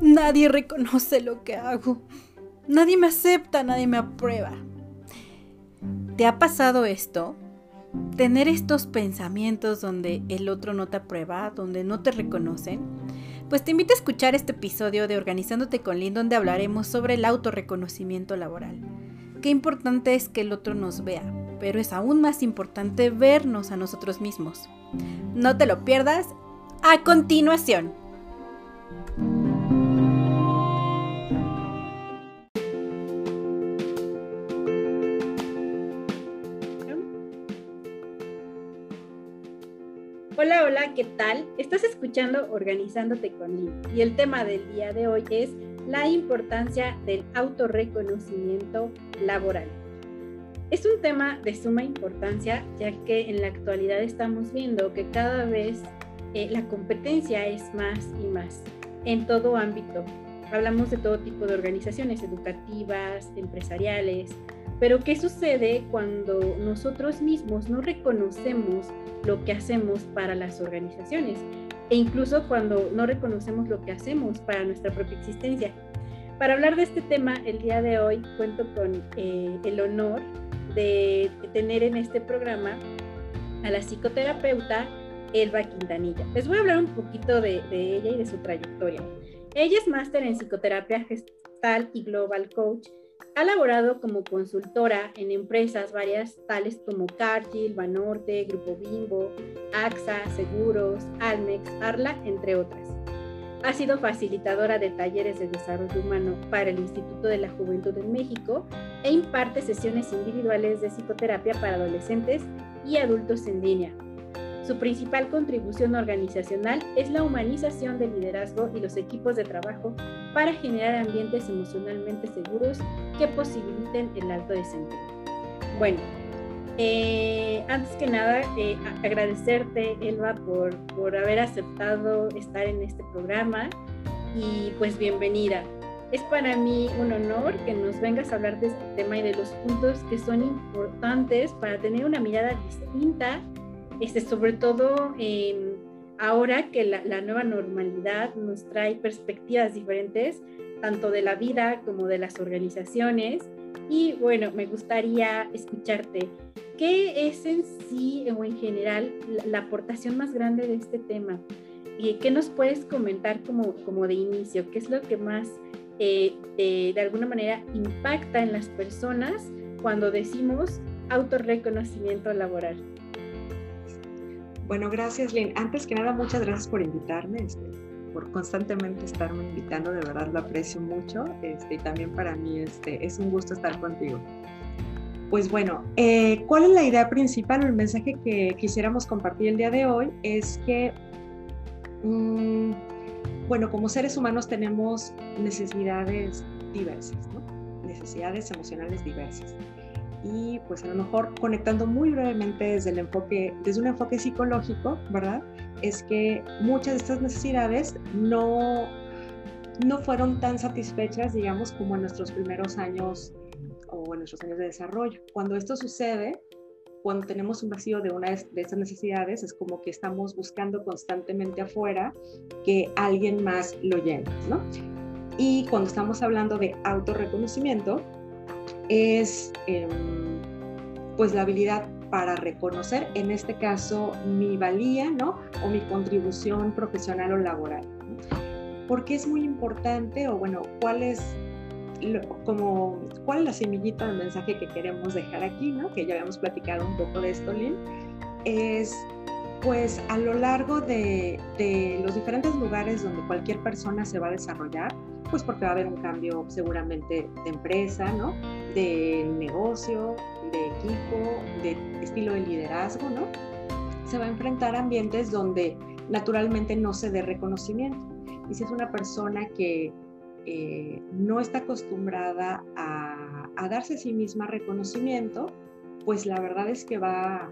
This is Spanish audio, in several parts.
Nadie reconoce lo que hago. Nadie me acepta, nadie me aprueba. ¿Te ha pasado esto? Tener estos pensamientos donde el otro no te aprueba, donde no te reconocen. Pues te invito a escuchar este episodio de Organizándote con Lynn donde hablaremos sobre el autorreconocimiento laboral. Qué importante es que el otro nos vea, pero es aún más importante vernos a nosotros mismos. No te lo pierdas a continuación. Hola, ¿qué tal? Estás escuchando Organizándote con Lynn y el tema del día de hoy es la importancia del autorreconocimiento laboral. Es un tema de suma importancia ya que en la actualidad estamos viendo que cada vez eh, la competencia es más y más en todo ámbito. Hablamos de todo tipo de organizaciones educativas, empresariales, pero ¿qué sucede cuando nosotros mismos no reconocemos lo que hacemos para las organizaciones? E incluso cuando no reconocemos lo que hacemos para nuestra propia existencia. Para hablar de este tema, el día de hoy cuento con eh, el honor de tener en este programa a la psicoterapeuta Elba Quintanilla. Les voy a hablar un poquito de, de ella y de su trayectoria. Ella es máster en psicoterapia gestal y global coach ha laborado como consultora en empresas varias tales como Cargill, Banorte, Grupo Bimbo, AXA, Seguros, Almex, Arla, entre otras. Ha sido facilitadora de talleres de desarrollo humano para el Instituto de la Juventud en México e imparte sesiones individuales de psicoterapia para adolescentes y adultos en línea, su principal contribución organizacional es la humanización del liderazgo y los equipos de trabajo para generar ambientes emocionalmente seguros que posibiliten el alto desempeño. Bueno, eh, antes que nada, eh, agradecerte, Elba, por, por haber aceptado estar en este programa y pues bienvenida. Es para mí un honor que nos vengas a hablar de este tema y de los puntos que son importantes para tener una mirada distinta este, sobre todo ahora que la, nueva normalidad nos trae perspectivas diferentes, tanto de la vida como de las organizaciones. Y bueno, me gustaría escucharte. ¿Qué es en sí o en general la, aportación más grande de este tema? ¿Y ¿Qué nos puedes comentar como, como de inicio? ¿Qué es lo que más eh, de alguna manera impacta en las personas cuando decimos autorreconocimiento laboral? Bueno, gracias, Lynn. Antes que nada, muchas gracias por invitarme, este, por constantemente estarme invitando, de verdad lo aprecio mucho este, y también para mí este, es un gusto estar contigo. Pues bueno, eh, ¿cuál es la idea principal o el mensaje que quisiéramos compartir el día de hoy? Es que, mm, bueno, como seres humanos tenemos necesidades diversas, ¿no? necesidades emocionales diversas y pues a lo mejor conectando muy brevemente desde el enfoque, desde un enfoque psicológico, ¿verdad? Es que muchas de estas necesidades no, no fueron tan satisfechas, digamos, como en nuestros primeros años o en nuestros años de desarrollo. Cuando esto sucede, cuando tenemos un vacío de una de estas necesidades, es como que estamos buscando constantemente afuera que alguien más lo llene, ¿no? Y cuando estamos hablando de autorreconocimiento, es em, pues la habilidad para reconocer, en este caso, mi valía, ¿no? O mi contribución profesional o laboral. Porque es muy importante, o bueno, cuál es, como, cuál es la semillita del mensaje que queremos dejar aquí, ¿no? Que ya habíamos platicado un poco de esto, Lynn, es pues a lo largo de, los diferentes lugares donde cualquier persona se va a desarrollar, pues porque va a haber un cambio seguramente de empresa, ¿no? De negocio, de equipo, de estilo de liderazgo, ¿no? Se va a enfrentar a ambientes donde naturalmente no se dé reconocimiento. Y si es una persona que eh, no está acostumbrada a darse a sí misma reconocimiento, pues la verdad es que va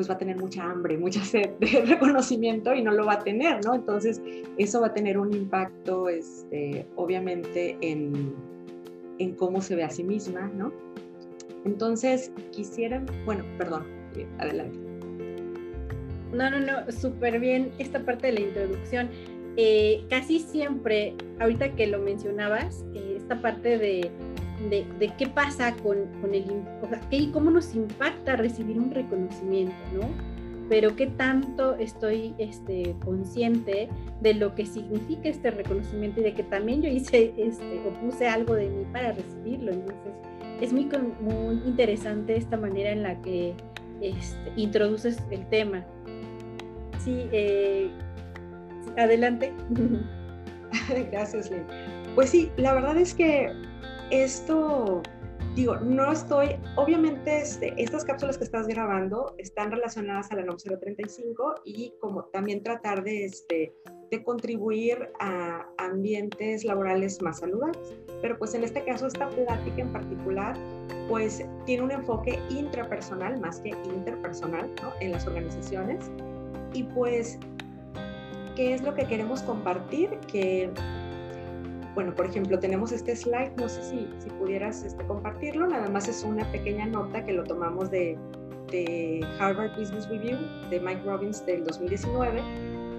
pues va a tener mucha hambre, mucha sed de reconocimiento y no lo va a tener, ¿no? Entonces, eso va a tener un impacto, este, obviamente, en, cómo se ve a sí misma, ¿no? Entonces, quisiera, bueno, perdón, eh, adelante. No, no, no, súper bien esta parte de la introducción. eh, casi siempre, ahorita que lo mencionabas, eh, esta parte de, de, qué pasa con, con el, o sea, qué, cómo nos impacta recibir un reconocimiento, ¿no? Pero qué tanto estoy este, consciente de lo que significa este reconocimiento y de que también yo hice este, o puse algo de mí para recibirlo. Entonces, es muy, muy interesante esta manera en la que este, introduces el tema. Sí, eh, adelante. Gracias, Lynn. Pues sí, la verdad es que esto, digo, no estoy, obviamente este, estas cápsulas que estás grabando están relacionadas a la NOM 035 y como también tratar de, este, de contribuir a ambientes laborales más saludables. Pero pues en este caso esta plática en particular pues tiene un enfoque intrapersonal más que interpersonal en las organizaciones. Y pues qué es lo que queremos compartir que bueno, por ejemplo, tenemos este slide, no sé si, si pudieras este, compartirlo, nada más es una pequeña nota que lo tomamos de, de Harvard Business Review de Mike Robbins del 2019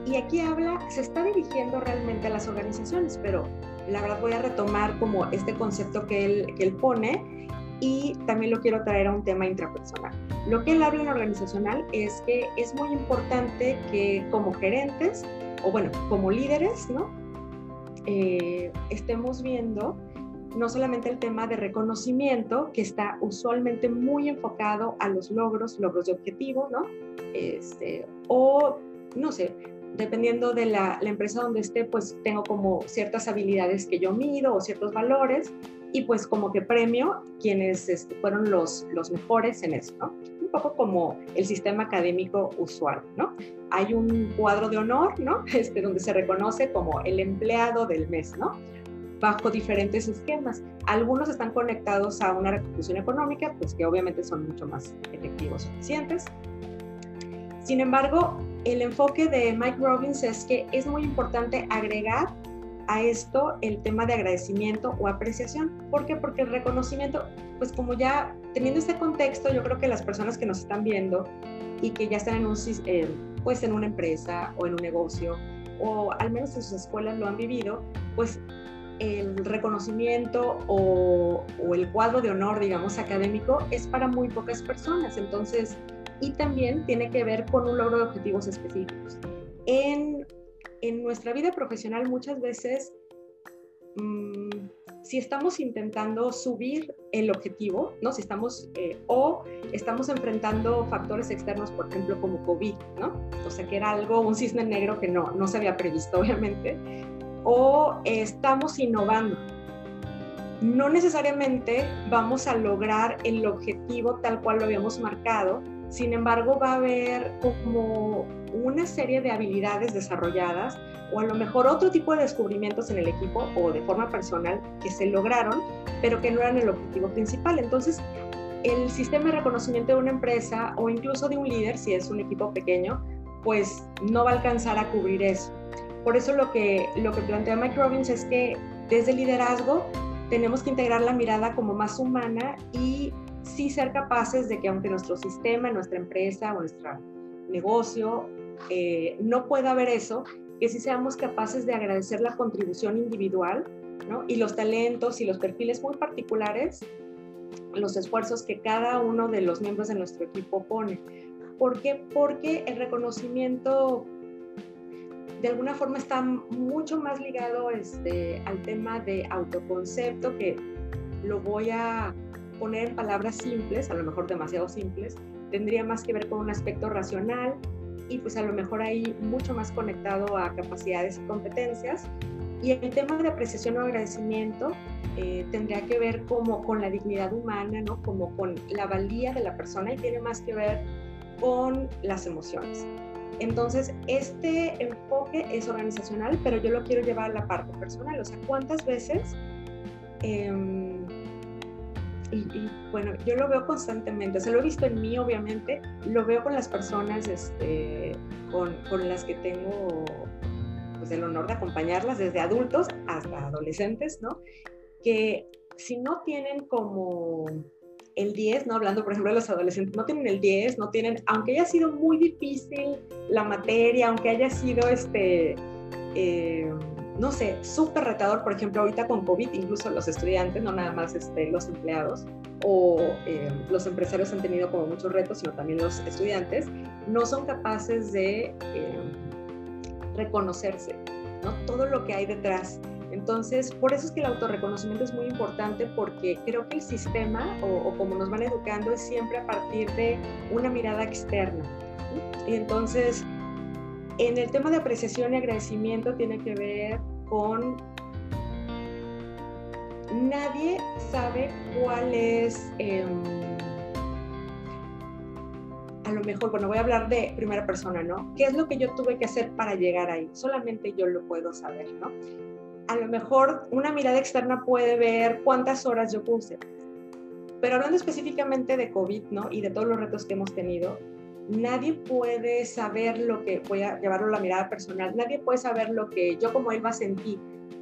y aquí habla, se está dirigiendo realmente a las organizaciones, pero la verdad voy a retomar como este concepto que él, que él pone y también lo quiero traer a un tema intrapersonal. Lo que él habla en organizacional es que es muy importante que como gerentes, o bueno, como líderes, ¿no? Eh, estemos viendo no solamente el tema de reconocimiento, que está usualmente muy enfocado a los logros, logros de objetivo, ¿no? Este, o, no sé, dependiendo de la, empresa donde esté, pues tengo como ciertas habilidades que yo mido o ciertos valores y pues como que premio quienes este, fueron los, los mejores en eso, ¿no? Poco como el sistema académico usual, ¿no? Hay un cuadro de honor, ¿no? Este, donde se reconoce como el empleado del mes, ¿no? Bajo diferentes esquemas. Algunos están conectados a una retribución económica, pues que obviamente son mucho más efectivos eficientes. Sin embargo, el enfoque de Mike Robbins es que es muy importante agregar a esto el tema de agradecimiento o apreciación. ¿Por qué? Porque el reconocimiento, pues como ya teniendo este contexto, yo creo que las personas que nos están viendo y que ya están en un, eh, pues en una empresa o en un negocio o al menos en sus escuelas lo han vivido, pues el reconocimiento o, el cuadro de honor, digamos, académico es para muy pocas personas. Entonces, y también tiene que ver con un logro de objetivos específicos. En, en nuestra vida profesional muchas veces, mm, si estamos intentando subir el objetivo, ¿no? Si estamos, eh, o estamos enfrentando factores externos, por ejemplo, como COVID, ¿no? O sea, que era algo, un cisne negro que no, no se había previsto, obviamente, o estamos innovando, no necesariamente vamos a lograr el objetivo tal cual lo habíamos marcado, sin embargo, va a haber como una serie de habilidades desarrolladas o a lo mejor otro tipo de descubrimientos en el equipo o de forma personal que se lograron, pero que no eran el objetivo principal. Entonces, el sistema de reconocimiento de una empresa o incluso de un líder, si es un equipo pequeño, pues no va a alcanzar a cubrir eso. Por eso lo que, lo que plantea Mike Robbins es que desde el liderazgo tenemos que integrar la mirada como más humana y sí ser capaces de que aunque nuestro sistema, nuestra empresa o nuestro negocio eh, no pueda ver eso, que sí seamos capaces de agradecer la contribución individual ¿no? y los talentos y los perfiles muy particulares, los esfuerzos que cada uno de los miembros de nuestro equipo pone. ¿Por qué? Porque el reconocimiento de alguna forma está mucho más ligado este, al tema de autoconcepto, que lo voy a poner en palabras simples, a lo mejor demasiado simples, tendría más que ver con un aspecto racional y pues a lo mejor ahí mucho más conectado a capacidades y competencias. Y el tema de apreciación o agradecimiento eh, tendría que ver como con la dignidad humana, ¿no? como con la valía de la persona y tiene más que ver con las emociones. Entonces, este enfoque es organizacional, pero yo lo quiero llevar a la parte personal. O sea, ¿cuántas veces eh, y, bueno, yo lo veo constantemente, o sea, lo he visto en mí, obviamente, lo veo con las personas este, con, con las que tengo pues, el honor de acompañarlas, desde adultos hasta adolescentes, ¿no? Que si no tienen como el 10, ¿no? Hablando, por ejemplo, de los adolescentes, no tienen el 10, no tienen, aunque haya sido muy difícil la materia, aunque haya sido, este, eh, no sé, súper retador, por ejemplo, ahorita con COVID, incluso los estudiantes, no nada más este, los empleados o eh, los empresarios han tenido como muchos retos, sino también los estudiantes, no son capaces de reconocerse, ¿no? Todo lo que hay detrás. Entonces, por eso es que el autorreconocimiento es muy importante porque creo que el sistema o, como nos van educando es siempre a partir de una mirada externa. Y entonces, en el tema de apreciación y agradecimiento tiene que ver con nadie sabe cuál es, em, a lo mejor, bueno, voy a hablar de primera persona, ¿no? ¿Qué es lo que yo tuve que hacer para llegar ahí? Solamente yo lo puedo saber, ¿no? A lo mejor una mirada externa puede ver cuántas horas yo puse, pero hablando específicamente de COVID, ¿no? Y de todos los retos que hemos tenido, nadie puede saber lo que, voy a llevarlo a la mirada personal, nadie puede saber lo que yo como él va a sentir.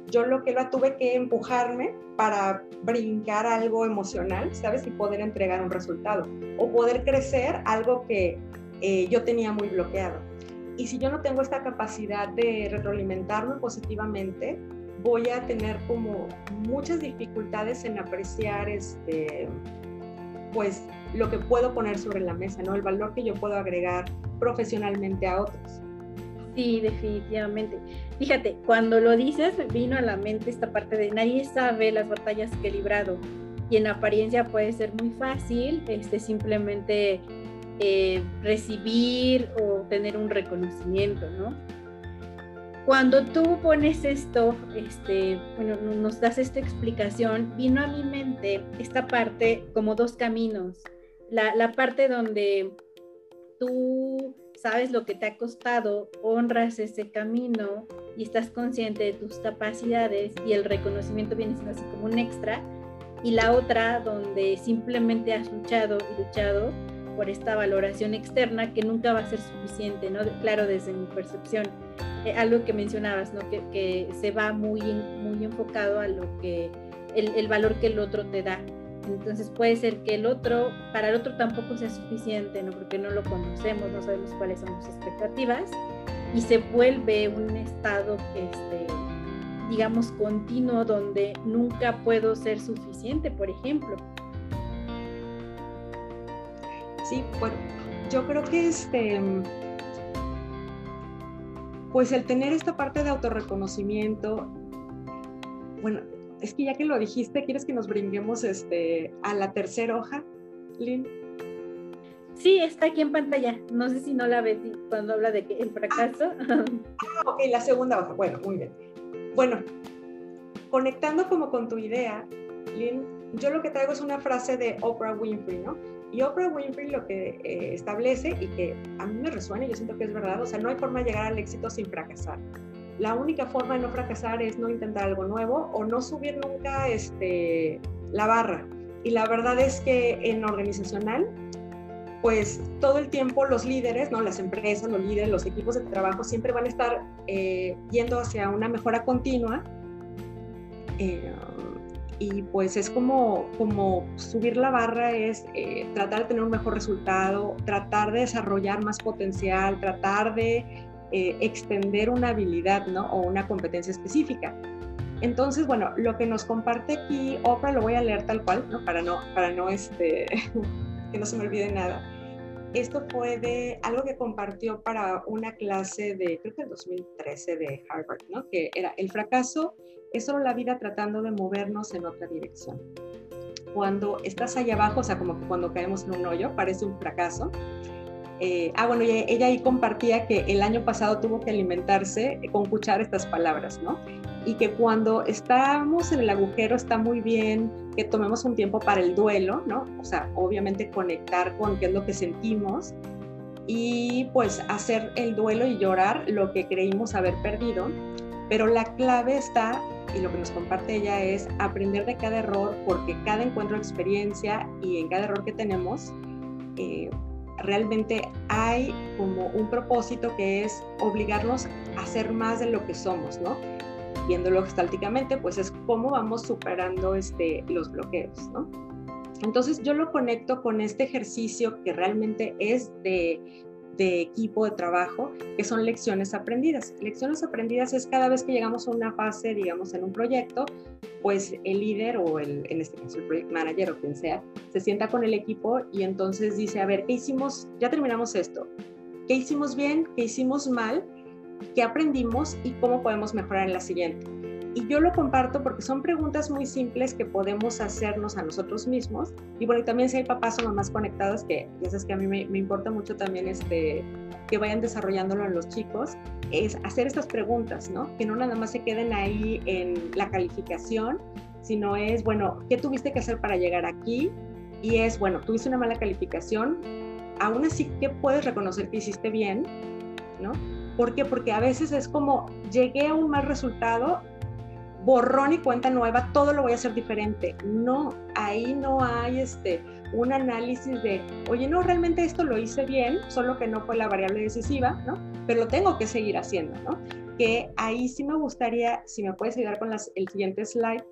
Yo lo que lo tuve que empujarme para brincar algo emocional, ¿sabes? Y poder entregar un resultado o poder crecer algo que eh, yo tenía muy bloqueado. Y si yo no tengo esta capacidad de retroalimentarme positivamente, voy a tener como muchas dificultades en apreciar este, pues lo que puedo poner sobre la mesa, ¿no? El valor que yo puedo agregar profesionalmente a otros. Sí, definitivamente. Fíjate, cuando lo dices, vino a la mente esta parte de nadie sabe las batallas que he librado y en apariencia puede ser muy fácil, este, simplemente eh, recibir o tener un reconocimiento, ¿no? Cuando tú pones esto, este, bueno, nos das esta explicación, vino a mi mente esta parte como dos caminos. La, la parte donde tú sabes lo que te ha costado, honras ese camino y estás consciente de tus capacidades y el reconocimiento viene siendo así como un extra. Y la otra donde simplemente has luchado y luchado por esta valoración externa que nunca va a ser suficiente, ¿no? Claro, desde mi percepción eh, algo que mencionabas, ¿no? Que, que, se va muy, muy enfocado a lo que, el, el, valor que el otro te da. Entonces puede ser que el otro, para el otro tampoco sea suficiente, ¿no? Porque no lo conocemos, no sabemos cuáles son sus expectativas y se vuelve un estado, este, digamos, continuo donde nunca puedo ser suficiente, por ejemplo. Sí, bueno, yo creo que este pues el tener esta parte de autorreconocimiento, bueno, es que ya que lo dijiste, ¿quieres que nos brinquemos este, a la tercera hoja, Lynn? Sí, está aquí en pantalla. No sé si no la ves cuando habla de que el fracaso. Ah, ah, ok, la segunda hoja. Bueno, muy bien. Bueno, conectando como con tu idea, Lynn, yo lo que traigo es una frase de Oprah Winfrey, ¿no? Y Oprah Winfrey lo que eh, establece y que a mí me resuena yo siento que es verdad, o sea, no hay forma de llegar al éxito sin fracasar. La única forma de no fracasar es no intentar algo nuevo o no subir nunca este, la barra. Y la verdad es que en organizacional, pues todo el tiempo los líderes, ¿no? las empresas, los líderes, los equipos de trabajo siempre van a estar eh, yendo hacia una mejora continua. Eh, y pues es como, como subir la barra, es eh, tratar de tener un mejor resultado, tratar de desarrollar más potencial, tratar de eh, extender una habilidad ¿no? o una competencia específica. Entonces, bueno, lo que nos comparte aquí Oprah lo voy a leer tal cual, ¿no? Para no, para no este, que no se me olvide nada. Esto fue de algo que compartió para una clase de, creo que el 2013 de Harvard, ¿no? Que era el fracaso es solo la vida tratando de movernos en otra dirección. Cuando estás allá abajo, o sea, como cuando caemos en un hoyo, parece un fracaso. Eh, ah, bueno, ella, ahí compartía que el año pasado tuvo que alimentarse con escuchar estas palabras, ¿no? Y que cuando estamos en el agujero está muy bien que tomemos un tiempo para el duelo, ¿no? O sea, obviamente conectar con qué es lo que sentimos y pues hacer el duelo y llorar lo que creímos haber perdido, pero la clave está y lo que nos comparte ella es aprender de cada error porque cada encuentro de experiencia y en cada error que tenemos eh, realmente hay como un propósito que es obligarnos a ser más de lo que somos, ¿no? Viéndolo gestálticamente, pues es cómo vamos superando este, los bloqueos, ¿no? Entonces yo lo conecto con este ejercicio que realmente es de de equipo de trabajo, que son lecciones aprendidas. Lecciones aprendidas es cada vez que llegamos a una fase, digamos, en un proyecto, pues el líder o el, en este caso el project manager o quien sea, se sienta con el equipo y entonces dice, a ver, ¿qué hicimos? Ya terminamos esto. ¿Qué hicimos bien? ¿Qué hicimos mal? ¿Qué aprendimos? ¿Y cómo podemos mejorar en la siguiente? Y yo lo comparto porque son preguntas muy simples que podemos hacernos a nosotros mismos. Y bueno, también si hay papás o mamás conectados, que ya sabes que a mí me, me importa mucho también este, que vayan desarrollándolo en los chicos, es hacer estas preguntas, ¿no? Que no nada más se queden ahí en la calificación, sino es, bueno, ¿qué tuviste que hacer para llegar aquí? Y es, bueno, tuviste una mala calificación, aún así, ¿qué puedes reconocer que hiciste bien? ¿No? ¿Por qué? Porque a veces es como, llegué a un mal resultado, borrón y cuenta nueva, todo lo voy a hacer diferente. No, ahí no hay este, un análisis de, oye, no, realmente esto lo hice bien, solo que no fue la variable decisiva, ¿no? Pero lo tengo que seguir haciendo, ¿no? Que ahí sí me gustaría, si me puedes ayudar con las, el siguiente slide,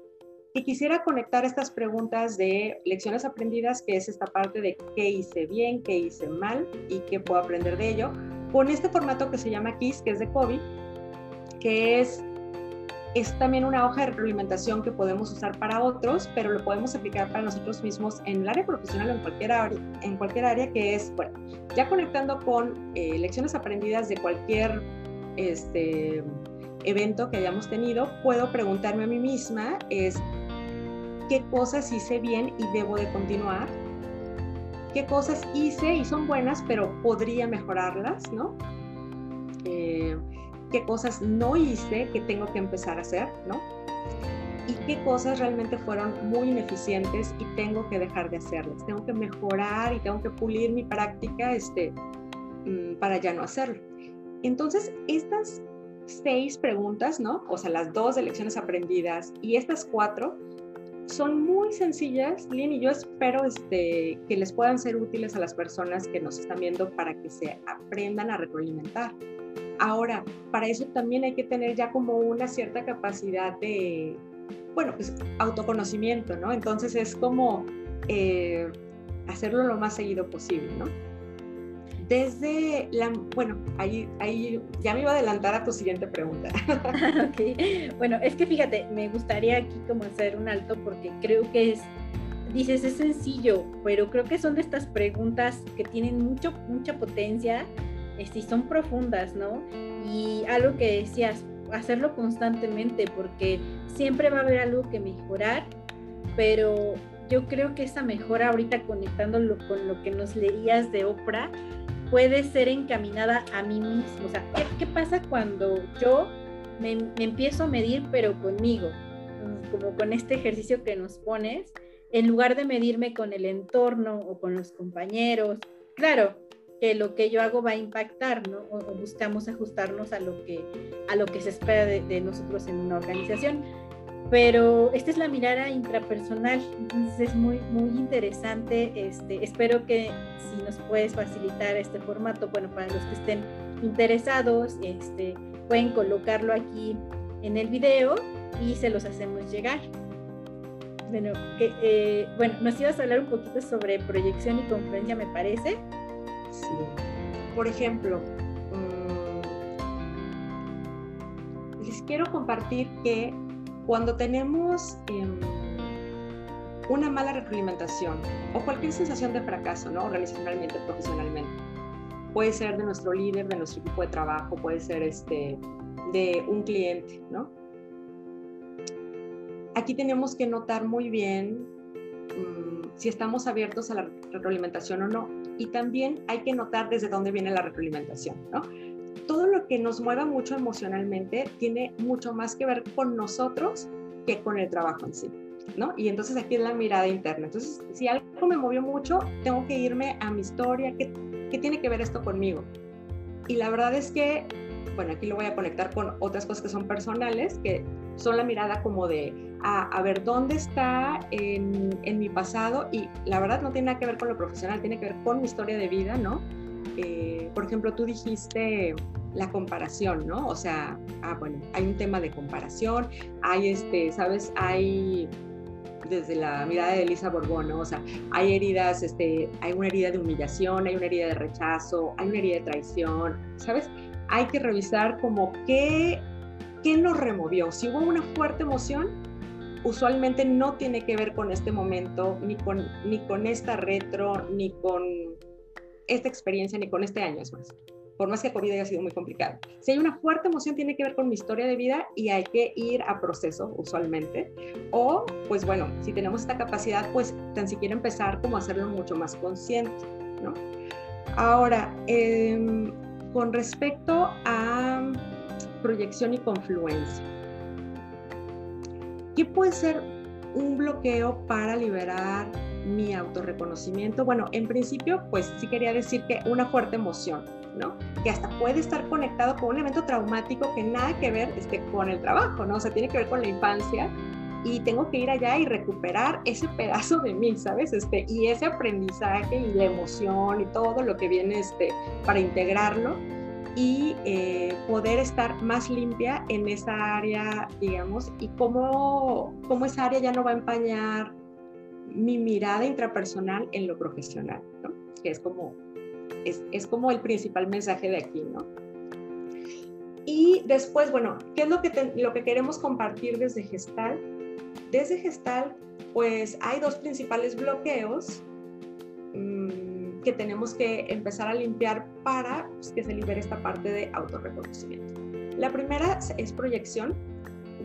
que quisiera conectar estas preguntas de lecciones aprendidas, que es esta parte de qué hice bien, qué hice mal y qué puedo aprender de ello, con este formato que se llama KISS, que es de COVID, que es es también una hoja de retroalimentación que podemos usar para otros, pero lo podemos aplicar para nosotros mismos en el área profesional o en cualquier área, en cualquier área que es, bueno, ya conectando con eh, lecciones aprendidas de cualquier este, evento que hayamos tenido, puedo preguntarme a mí misma es qué cosas hice bien y debo de continuar, qué cosas hice y son buenas, pero podría mejorarlas, ¿no? Eh, qué cosas no hice que tengo que empezar a hacer, ¿no? Y qué cosas realmente fueron muy ineficientes y tengo que dejar de hacerlas. Tengo que mejorar y tengo que pulir mi práctica este, mm, para ya no hacerlo. Entonces, estas seis preguntas, ¿no? O sea, las dos de lecciones aprendidas y estas cuatro son muy sencillas, Lynn, y yo espero este, que les puedan ser útiles a las personas que nos están viendo para que se aprendan a retroalimentar. Ahora, para eso también hay que tener ya como una cierta capacidad de, bueno, pues autoconocimiento, ¿no? Entonces es como eh, hacerlo lo más seguido posible, ¿no? Desde la, bueno, ahí, ahí ya me iba a adelantar a tu siguiente pregunta. okay. Bueno, es que fíjate, me gustaría aquí como hacer un alto porque creo que es, dices, es sencillo, pero creo que son de estas preguntas que tienen mucho, mucha potencia y son profundas, ¿no? Y algo que decías, hacerlo constantemente porque siempre va a haber algo que mejorar, pero yo creo que esa mejora ahorita conectándolo con lo que nos leías de Oprah puede ser encaminada a mí mismo. O sea, ¿qué, pasa cuando yo me, empiezo a medir pero conmigo? Como con este ejercicio que nos pones, en lugar de medirme con el entorno o con los compañeros. Claro, que lo que yo hago va a impactar, ¿no? O, buscamos ajustarnos a lo que, a lo que se espera de, nosotros en una organización. Pero esta es la mirada intrapersonal, entonces es muy, muy interesante. Este, espero que si nos puedes facilitar este formato, bueno, para los que estén interesados, este, pueden colocarlo aquí en el video y se los hacemos llegar. Bueno, que, eh, bueno, nos ibas a hablar un poquito sobre proyección y conferencia, me parece. Por ejemplo, mm, les quiero compartir que cuando tenemos em, una mala retroalimentación o cualquier sensación de fracaso, ¿no? organizacionalmente, profesionalmente, puede ser de nuestro líder, de nuestro equipo de trabajo, puede ser este, de un cliente, ¿no? Aquí tenemos que notar muy bien mm, si estamos abiertos a la retroalimentación o no y también hay que notar desde dónde viene la retroalimentación, ¿no? Todo lo que nos mueva mucho emocionalmente tiene mucho más que ver con nosotros que con el trabajo en sí, ¿no? Y entonces aquí es la mirada interna. Entonces, si algo me movió mucho, tengo que irme a mi historia, ¿qué, qué tiene que ver esto conmigo? Y la verdad es que, bueno, aquí lo voy a conectar con otras cosas que son personales, que son la mirada como de, a, ver dónde está en, mi pasado y la verdad no tiene nada que ver con lo profesional, tiene que ver con mi historia de vida, ¿no? Eh, por ejemplo, tú dijiste la comparación, ¿no? O sea, ah, bueno, hay un tema de comparación, hay este, ¿sabes? Hay desde la mirada de Elisa Borbón, ¿no? O sea, hay heridas, este, hay una herida de humillación, hay una herida de rechazo, hay una herida de traición, ¿sabes? Hay que revisar como qué, qué nos removió. Si hubo una fuerte emoción, usualmente no tiene que ver con este momento, ni con, ni con esta retro, ni con esta experiencia, ni con este año, es más por más que COVID haya sido muy complicado. Si hay una fuerte emoción, tiene que ver con mi historia de vida y hay que ir a proceso usualmente. O, pues bueno, si tenemos esta capacidad, pues tan siquiera empezar como hacerlo mucho más consciente, ¿no? Ahora, em, con respecto a proyección y confluencia, ¿qué puede ser un bloqueo para liberar mi autorreconocimiento? Bueno, en principio, pues sí quería decir que una fuerte emoción, que hasta puede estar conectado con un evento traumático que nada que ver este, con el trabajo, ¿no? O sea, tiene que ver con la infancia y tengo que ir allá y recuperar ese pedazo de mí, ¿sabes? Este, y ese aprendizaje y la emoción y todo lo que viene este, para integrarlo y eh, poder estar más limpia en esa área, digamos, y cómo, cómo esa área ya no va a empañar mi mirada intrapersonal en lo profesional, ¿no? Que es como es, como el principal mensaje de aquí, ¿no? Y después, bueno, ¿qué es lo que, lo que queremos compartir desde Gestal? Desde Gestal, pues hay dos principales bloqueos mm, que tenemos que empezar a limpiar para pues, que se libere esta parte de autorreconocimiento. La primera es proyección,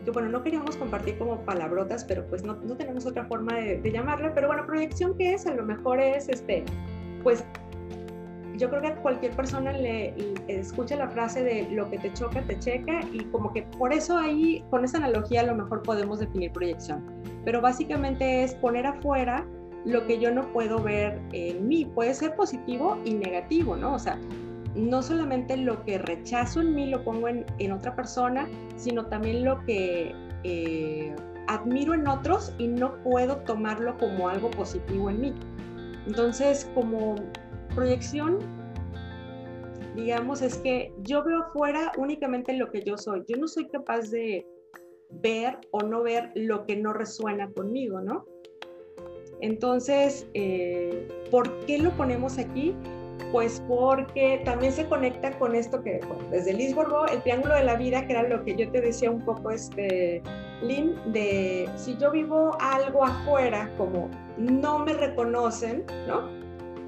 que bueno, no queríamos compartir como palabrotas, pero pues no, no tenemos otra forma de, de, llamarla, pero bueno, proyección qué es, a lo mejor es este, pues yo creo que a cualquier persona le, escucha la frase de lo que te choca, te checa y como que por eso ahí, con esa analogía a lo mejor podemos definir proyección. Pero básicamente es poner afuera lo que yo no puedo ver en mí. Puede ser positivo y negativo, ¿no? O sea, no solamente lo que rechazo en mí lo pongo en, en otra persona, sino también lo que eh, admiro en otros y no puedo tomarlo como algo positivo en mí. Entonces, como proyección, digamos, es que yo veo afuera únicamente lo que yo soy. Yo no soy capaz de ver o no ver lo que no resuena conmigo, ¿no? Entonces, eh, ¿por qué lo ponemos aquí? Pues porque también se conecta con esto que desde Lisboa, el triángulo de la vida, que era lo que yo te decía un poco, este, Lynn, de si yo vivo algo afuera, como no me reconocen, ¿no?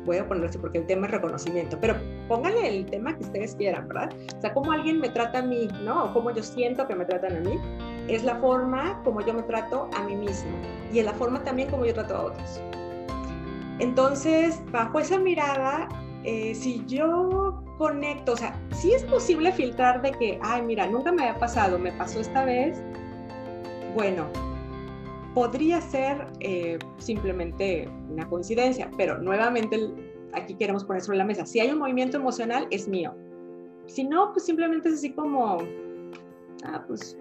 Ponerlo así porque el tema es reconocimiento, pero pónganle el tema que ustedes quieran, ¿verdad? O sea, cómo alguien me trata a mí, ¿no? O cómo yo siento que me tratan a mí, es la forma como yo me trato a mí mismo y es la forma también como yo trato a otros. Entonces, bajo esa mirada, eh, si yo conecto, o sea, si es posible filtrar de que, ay, mira, nunca me había pasado, me pasó esta vez, bueno, podría ser eh, simplemente una coincidencia, pero nuevamente aquí queremos poner sobre la mesa, si hay un movimiento emocional, es mío. Si no, pues simplemente es así como, ah, pues,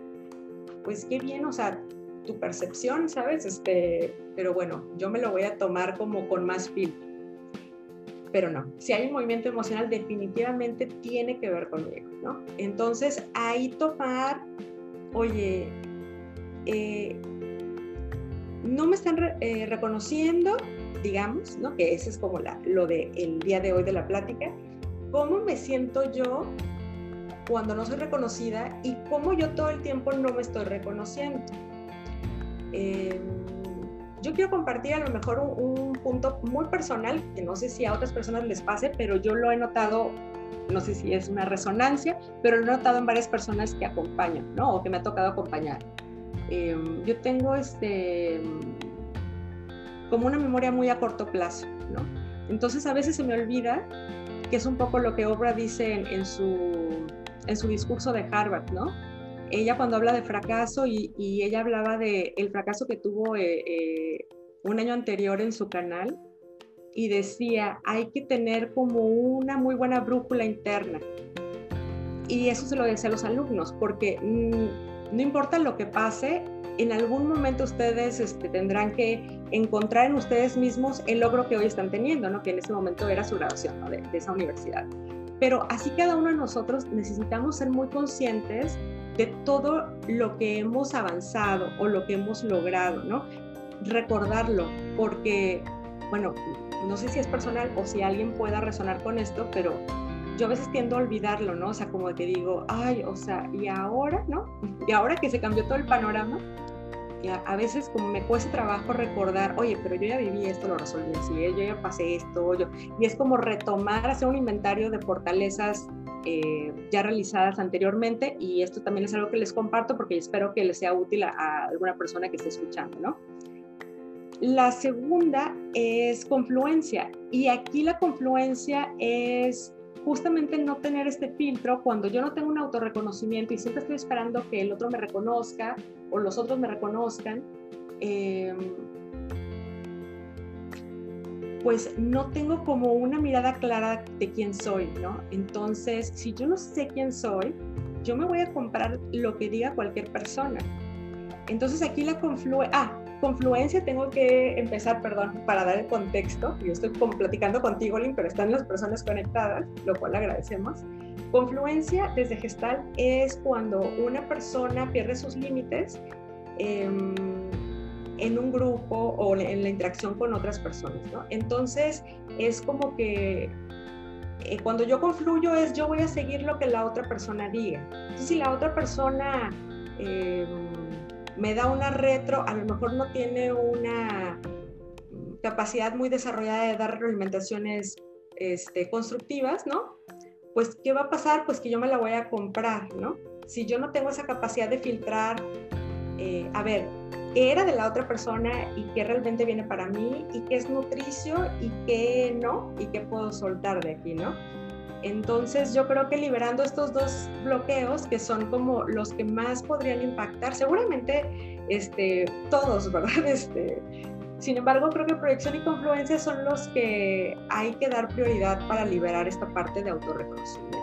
pues qué bien, o sea, tu percepción, ¿sabes? Este, pero bueno, yo me lo voy a tomar como con más filtro. Pero no, si hay un movimiento emocional, definitivamente tiene que ver conmigo, ¿no? Entonces, ahí tomar, oye, eh, no me están eh, reconociendo, digamos, ¿no? que ese es como la, lo del el día de hoy de la plática, cómo me siento yo cuando no soy reconocida y cómo yo todo el tiempo no me estoy reconociendo. Em, yo quiero compartir a lo mejor un, un, punto muy personal, que no sé si a otras personas les pase, pero yo lo he notado, no sé si es una resonancia, pero lo he notado en varias personas que acompañan, ¿no? O que me ha tocado acompañar. Em, yo tengo este, como una memoria muy a corto plazo, ¿no? Entonces a veces se me olvida, que es un poco lo que Oprah dice en, su, en su discurso de Harvard, ¿no? Ella cuando habla de fracaso y, ella hablaba de el fracaso que tuvo eh, eh, un año anterior en su canal y decía, hay que tener como una muy buena brújula interna. Y eso se lo decía a los alumnos, porque... Mm, no importa lo que pase, en algún momento ustedes este, tendrán que encontrar en ustedes mismos el logro que hoy están teniendo, ¿no? que en ese momento era su graduación de, esa universidad. Pero así cada uno de nosotros necesitamos ser muy conscientes de todo lo que hemos avanzado o lo que hemos logrado, ¿no? recordarlo, porque, bueno, no sé si es personal o si alguien pueda resonar con esto, pero yo a veces tiendo a olvidarlo, ¿no? O sea, como que digo, ay, o sea, y ahora, ¿no? Y ahora que se cambió todo el panorama, a veces como me cuesta trabajo recordar, oye, pero yo ya viví esto, lo resolví así, ¿eh? yo ya pasé esto, yo, y es como retomar, hacer un inventario de fortalezas eh, ya realizadas anteriormente y esto también es algo que les comparto porque espero que les sea útil a, alguna persona que esté escuchando, ¿no? La segunda es confluencia y aquí la confluencia es justamente no tener este filtro cuando yo no tengo un autorreconocimiento y siempre estoy esperando que el otro me reconozca o los otros me reconozcan, em, pues no tengo como una mirada clara de quién soy, ¿no? Entonces, si yo no sé quién soy, yo me voy a comprar lo que diga cualquier persona. Entonces aquí la confluencia, ah, confluencia tengo que empezar, perdón, para dar el contexto. Yo estoy platicando contigo, Link, pero están las personas conectadas, lo cual agradecemos. Confluencia desde gestal es cuando una persona pierde sus límites em, en un grupo o en la interacción con otras personas, ¿no? Entonces es como que eh, cuando yo confluyo es yo voy a seguir lo que la otra persona diga. Entonces si la otra persona em, me da una retro, a lo mejor no tiene una capacidad muy desarrollada de dar realimentaciones este, constructivas, ¿no? Pues, ¿qué va a pasar? Pues que yo me la voy a comprar, ¿no? Si yo no tengo esa capacidad de filtrar, eh, a ver, qué era de la otra persona y qué realmente viene para mí y qué es nutricio y qué no y qué puedo soltar de aquí, ¿no? Entonces yo creo que liberando estos dos bloqueos, que son como los que más podrían impactar, seguramente este, todos, ¿verdad? Este, sin embargo, creo que proyección y confluencia son los que hay que dar prioridad para liberar esta parte de autorreconocimiento.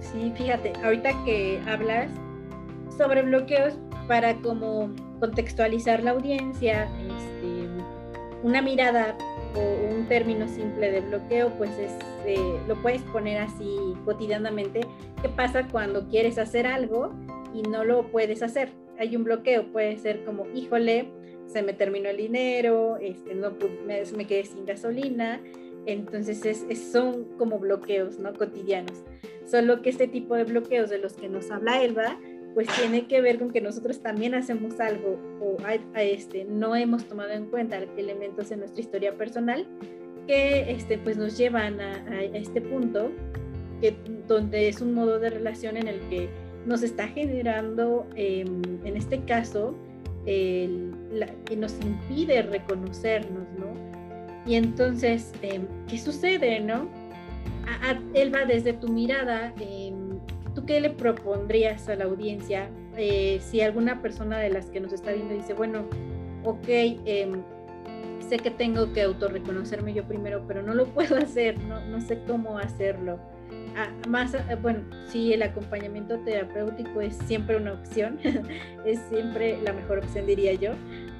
Sí, fíjate, ahorita que hablas sobre bloqueos, para como contextualizar la audiencia, este, una mirada o un término simple de bloqueo, pues es, eh, lo puedes poner así cotidianamente. ¿Qué pasa cuando quieres hacer algo y no lo puedes hacer? Hay un bloqueo, puede ser como, híjole, se me terminó el dinero, este, no, me, me quedé sin gasolina. Entonces es, son como bloqueos ¿no? cotidianos. Solo que este tipo de bloqueos de los que nos habla Elba, pues tiene que ver con que nosotros también hacemos algo o a, este, no hemos tomado en cuenta elementos en nuestra historia personal que este, pues nos llevan a, este punto que, donde es un modo de relación en el que nos está generando, em, en este caso, el, que nos impide reconocernos, ¿no? Y entonces, em, ¿qué sucede, no? él desde tu mirada, eh, ¿tú qué le propondrías a la audiencia eh, si alguna persona de las que nos está viendo dice, bueno, ok, em, sé que tengo que autorreconocerme yo primero, pero no lo puedo hacer, no, no sé cómo hacerlo? Ah, más, eh, bueno, sí, el acompañamiento terapéutico es siempre una opción, es siempre la mejor opción, diría yo,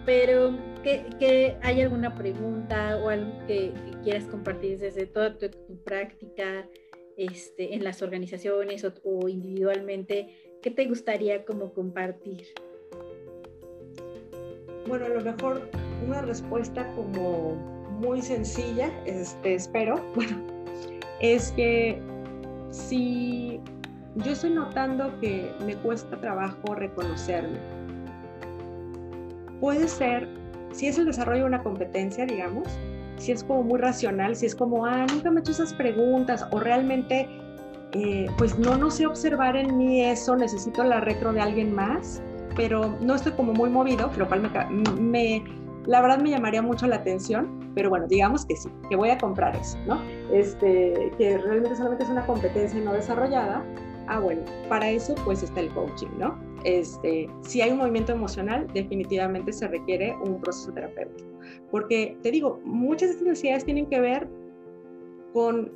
pero ¿qué, hay alguna pregunta o algo que, quieras compartir desde toda tu práctica? Este, en las organizaciones o, individualmente, ¿qué te gustaría como compartir? Bueno, a lo mejor una respuesta como muy sencilla, este, espero, bueno, es que si yo estoy notando que me cuesta trabajo reconocerme, puede ser, si es el desarrollo de una competencia, digamos, si es como muy racional, si es como, ah, nunca me he hecho esas preguntas, o realmente, eh, pues no, no sé observar en mí eso, necesito la retro de alguien más, pero no estoy como muy movido, lo cual me, la verdad me llamaría mucho la atención, pero bueno, digamos que sí, que voy a comprar eso, ¿no? Este, que realmente solamente es una competencia no desarrollada. Ah, bueno, para eso pues está el coaching, ¿no? Este, si hay un movimiento emocional, definitivamente se requiere un proceso terapéutico. Porque te digo, muchas de estas necesidades tienen que ver con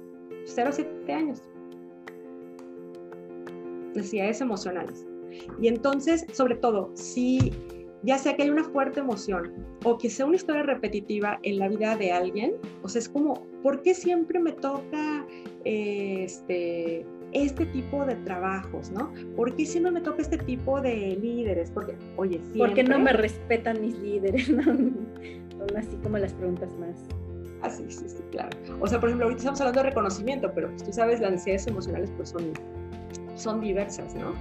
0 a 7 años. Necesidades emocionales. Y entonces, sobre todo, si ya sea que hay una fuerte emoción o que sea una historia repetitiva en la vida de alguien, o sea, es como, ¿por qué siempre me toca este, este tipo de trabajos, ¿no? ¿Por qué siempre me toca este tipo de líderes? Porque, oye, siempre... Porque no me respetan mis líderes, ¿no? Son así como las preguntas más. Ah, sí, sí, sí, claro. O sea, por ejemplo, ahorita estamos hablando de reconocimiento, pero pues, tú sabes, las necesidades emocionales pues son son diversas, ¿no?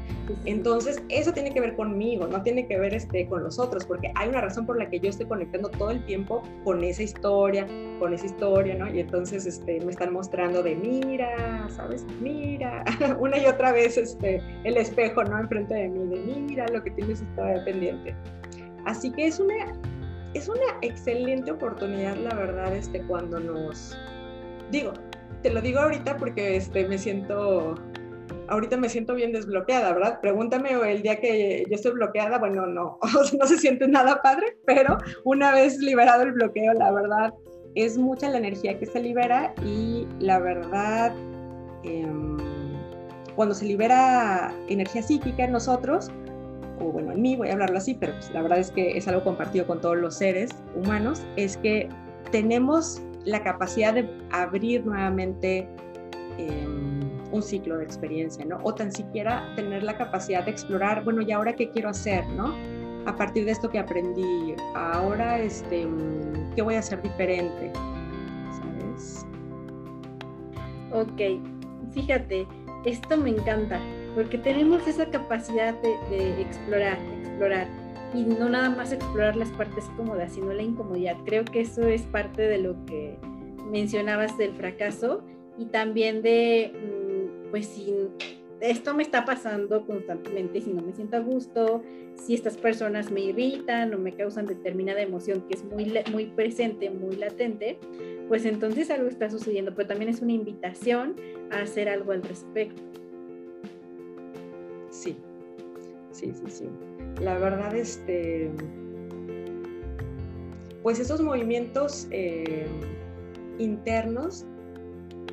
Entonces, eso tiene que ver conmigo, no tiene que ver este, con los otros, porque hay una razón por la que yo estoy conectando todo el tiempo con esa historia, con esa historia, ¿no? Y entonces este, me están mostrando de, mira, ¿sabes? Mira, una y otra vez este, el espejo, ¿no? Enfrente de mí, de, mira lo que tienes historia pendiente. Así que es una, es una excelente oportunidad, la verdad, este, cuando nos... Digo, te lo digo ahorita porque este, me siento ahorita me siento bien desbloqueada, ¿verdad? Pregúntame el día que yo estoy bloqueada, bueno, no, no se siente nada padre, pero una vez liberado el bloqueo, la verdad, es mucha la energía que se libera y la verdad, em, cuando se libera energía psíquica en nosotros, o bueno, en mí, voy a hablarlo así, pero pues, la verdad es que es algo compartido con todos los seres humanos, es que tenemos la capacidad de abrir nuevamente eh, un ciclo de experiencia, ¿no? O tan siquiera tener la capacidad de explorar, bueno, ¿y ahora qué quiero hacer, ¿no? A partir de esto que aprendí, ahora, este, ¿qué voy a hacer diferente? ¿Sabes? Ok, fíjate, esto me encanta, porque tenemos esa capacidad de, de explorar, explorar, y no nada más explorar las partes cómodas, sino la incomodidad. Creo que eso es parte de lo que mencionabas del fracaso y también de pues si esto me está pasando constantemente, si no me siento a gusto, si estas personas me irritan o me causan determinada emoción que es muy, muy presente, muy latente, pues entonces algo está sucediendo, pero también es una invitación a hacer algo al respecto. Sí, sí, sí, sí. La verdad, este, pues esos movimientos eh, internos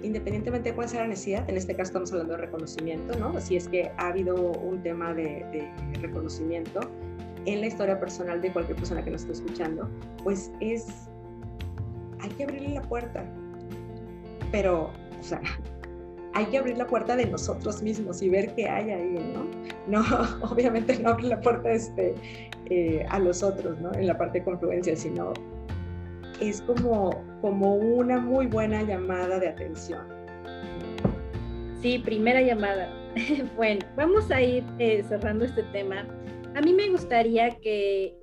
independientemente de cuál sea la necesidad, en este caso estamos hablando de reconocimiento, ¿no? Si es que ha habido un tema de, reconocimiento en la historia personal de cualquier persona que nos esté escuchando, pues es, hay que abrirle la puerta, pero, o sea, hay que abrir la puerta de nosotros mismos y ver qué hay ahí, ¿no? No, obviamente no abrir la puerta este, eh, a los otros, ¿no? En la parte de confluencia, sino es como, como una muy buena llamada de atención. Sí, primera llamada. bueno, vamos a ir eh, cerrando este tema. A mí me gustaría que,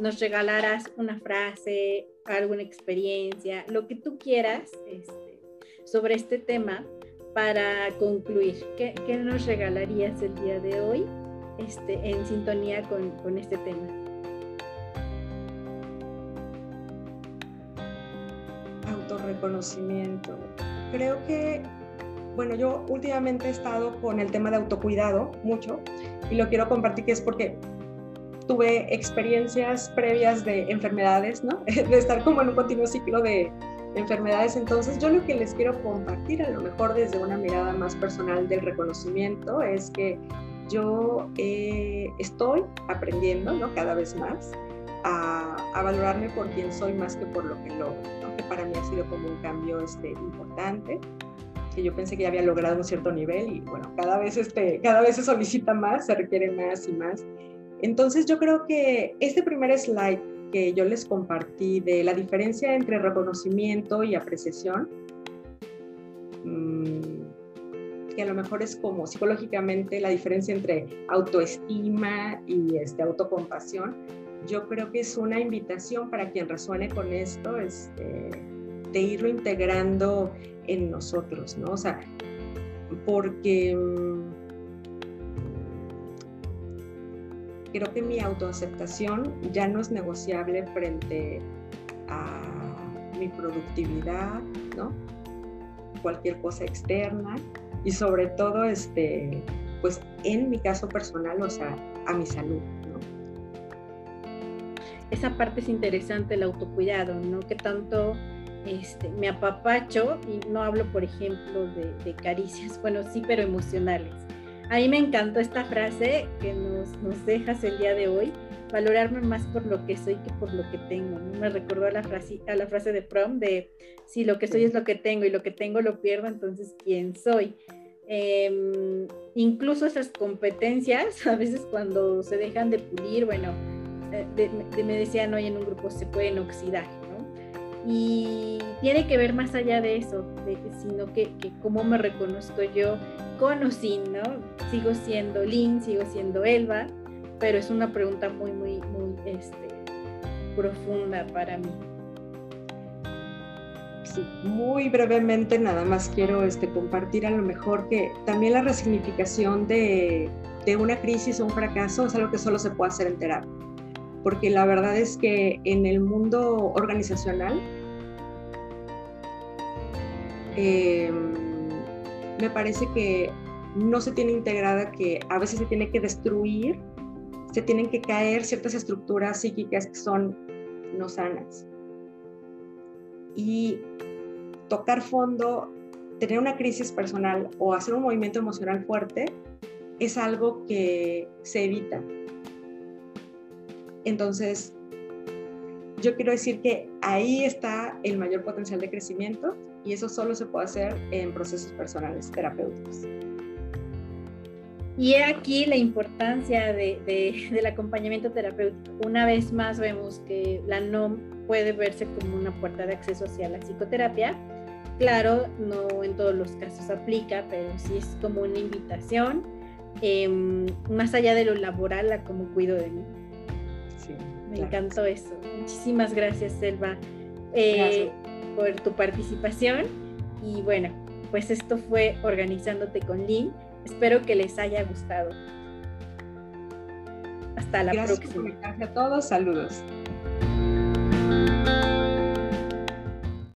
nos regalaras una frase, alguna experiencia, lo que tú quieras este, sobre este tema para concluir. ¿Qué, nos regalarías el día de hoy este, en sintonía con, con este tema? Reconocimiento. Creo que, bueno, yo últimamente he estado con el tema de autocuidado mucho y lo quiero compartir que es porque tuve experiencias previas de enfermedades, ¿no? De estar como en un continuo ciclo de enfermedades. Entonces, yo lo que les quiero compartir, a lo mejor desde una mirada más personal del reconocimiento, es que yo eh, estoy aprendiendo, ¿no? Cada vez más a, a, valorarme por quien soy más que por lo que logro que para mí ha sido como un cambio este, importante, que yo pensé que ya había logrado un cierto nivel y bueno, cada vez, este, cada vez se solicita más, se requiere más y más. Entonces yo creo que este primer slide que yo les compartí de la diferencia entre reconocimiento y apreciación, mmm, que a lo mejor es como psicológicamente la diferencia entre autoestima y este, autocompasión, yo creo que es una invitación para quien resuene con esto, este, de irlo integrando en nosotros, ¿no? O sea, porque mm, creo que mi autoaceptación ya no es negociable frente a mi productividad, ¿no? Cualquier cosa externa y sobre todo, este, pues en mi caso personal, o sea, a mi salud esa parte es interesante, el autocuidado, ¿no? Que tanto este, me apapacho y no hablo, por ejemplo, de, caricias, bueno, sí, pero emocionales. A mí me encantó esta frase que nos, nos dejas el día de hoy, valorarme más por lo que soy que por lo que tengo. Me recordó a la, frase, a la frase de Prom de si lo que soy es lo que tengo y lo que tengo lo pierdo, entonces ¿quién soy? Em, incluso esas competencias, a veces cuando se dejan de pulir, bueno, eh, me decían hoy en un grupo se pueden oxidar, ¿no? Y tiene que ver más allá de eso, de, sino que, cómo me reconozco yo con o sin. Sigo siendo Lynn, sigo siendo Elba, pero es una pregunta muy, muy, muy este, profunda para mí. Muy brevemente nada más quiero este, compartir a lo mejor que también la resignificación de, de una crisis o un fracaso es algo que solo se puede hacer en terapia. Porque la verdad es que en el mundo organizacional em, me parece que no se tiene integrada que a veces se tiene que destruir, se tienen que caer ciertas estructuras psíquicas que son no sanas y tocar fondo, tener una crisis personal o hacer un movimiento emocional fuerte es algo que se evita. Entonces, yo quiero decir que ahí está el mayor potencial de crecimiento y eso solo se puede hacer en procesos personales terapéuticos. Y aquí la importancia de, del acompañamiento terapéutico. Una vez más vemos que la NOM puede verse como una puerta de acceso hacia la psicoterapia. Claro, no en todos los casos aplica, pero sí es como una invitación, em, más allá de lo laboral, a cómo cuido de mí. Me encantó eso. Muchísimas gracias, Selva, eh, por tu participación. Y bueno, pues esto fue Organizándote con Lynn. Espero que les haya gustado. Hasta la gracias próxima. Gracias a todos. Saludos.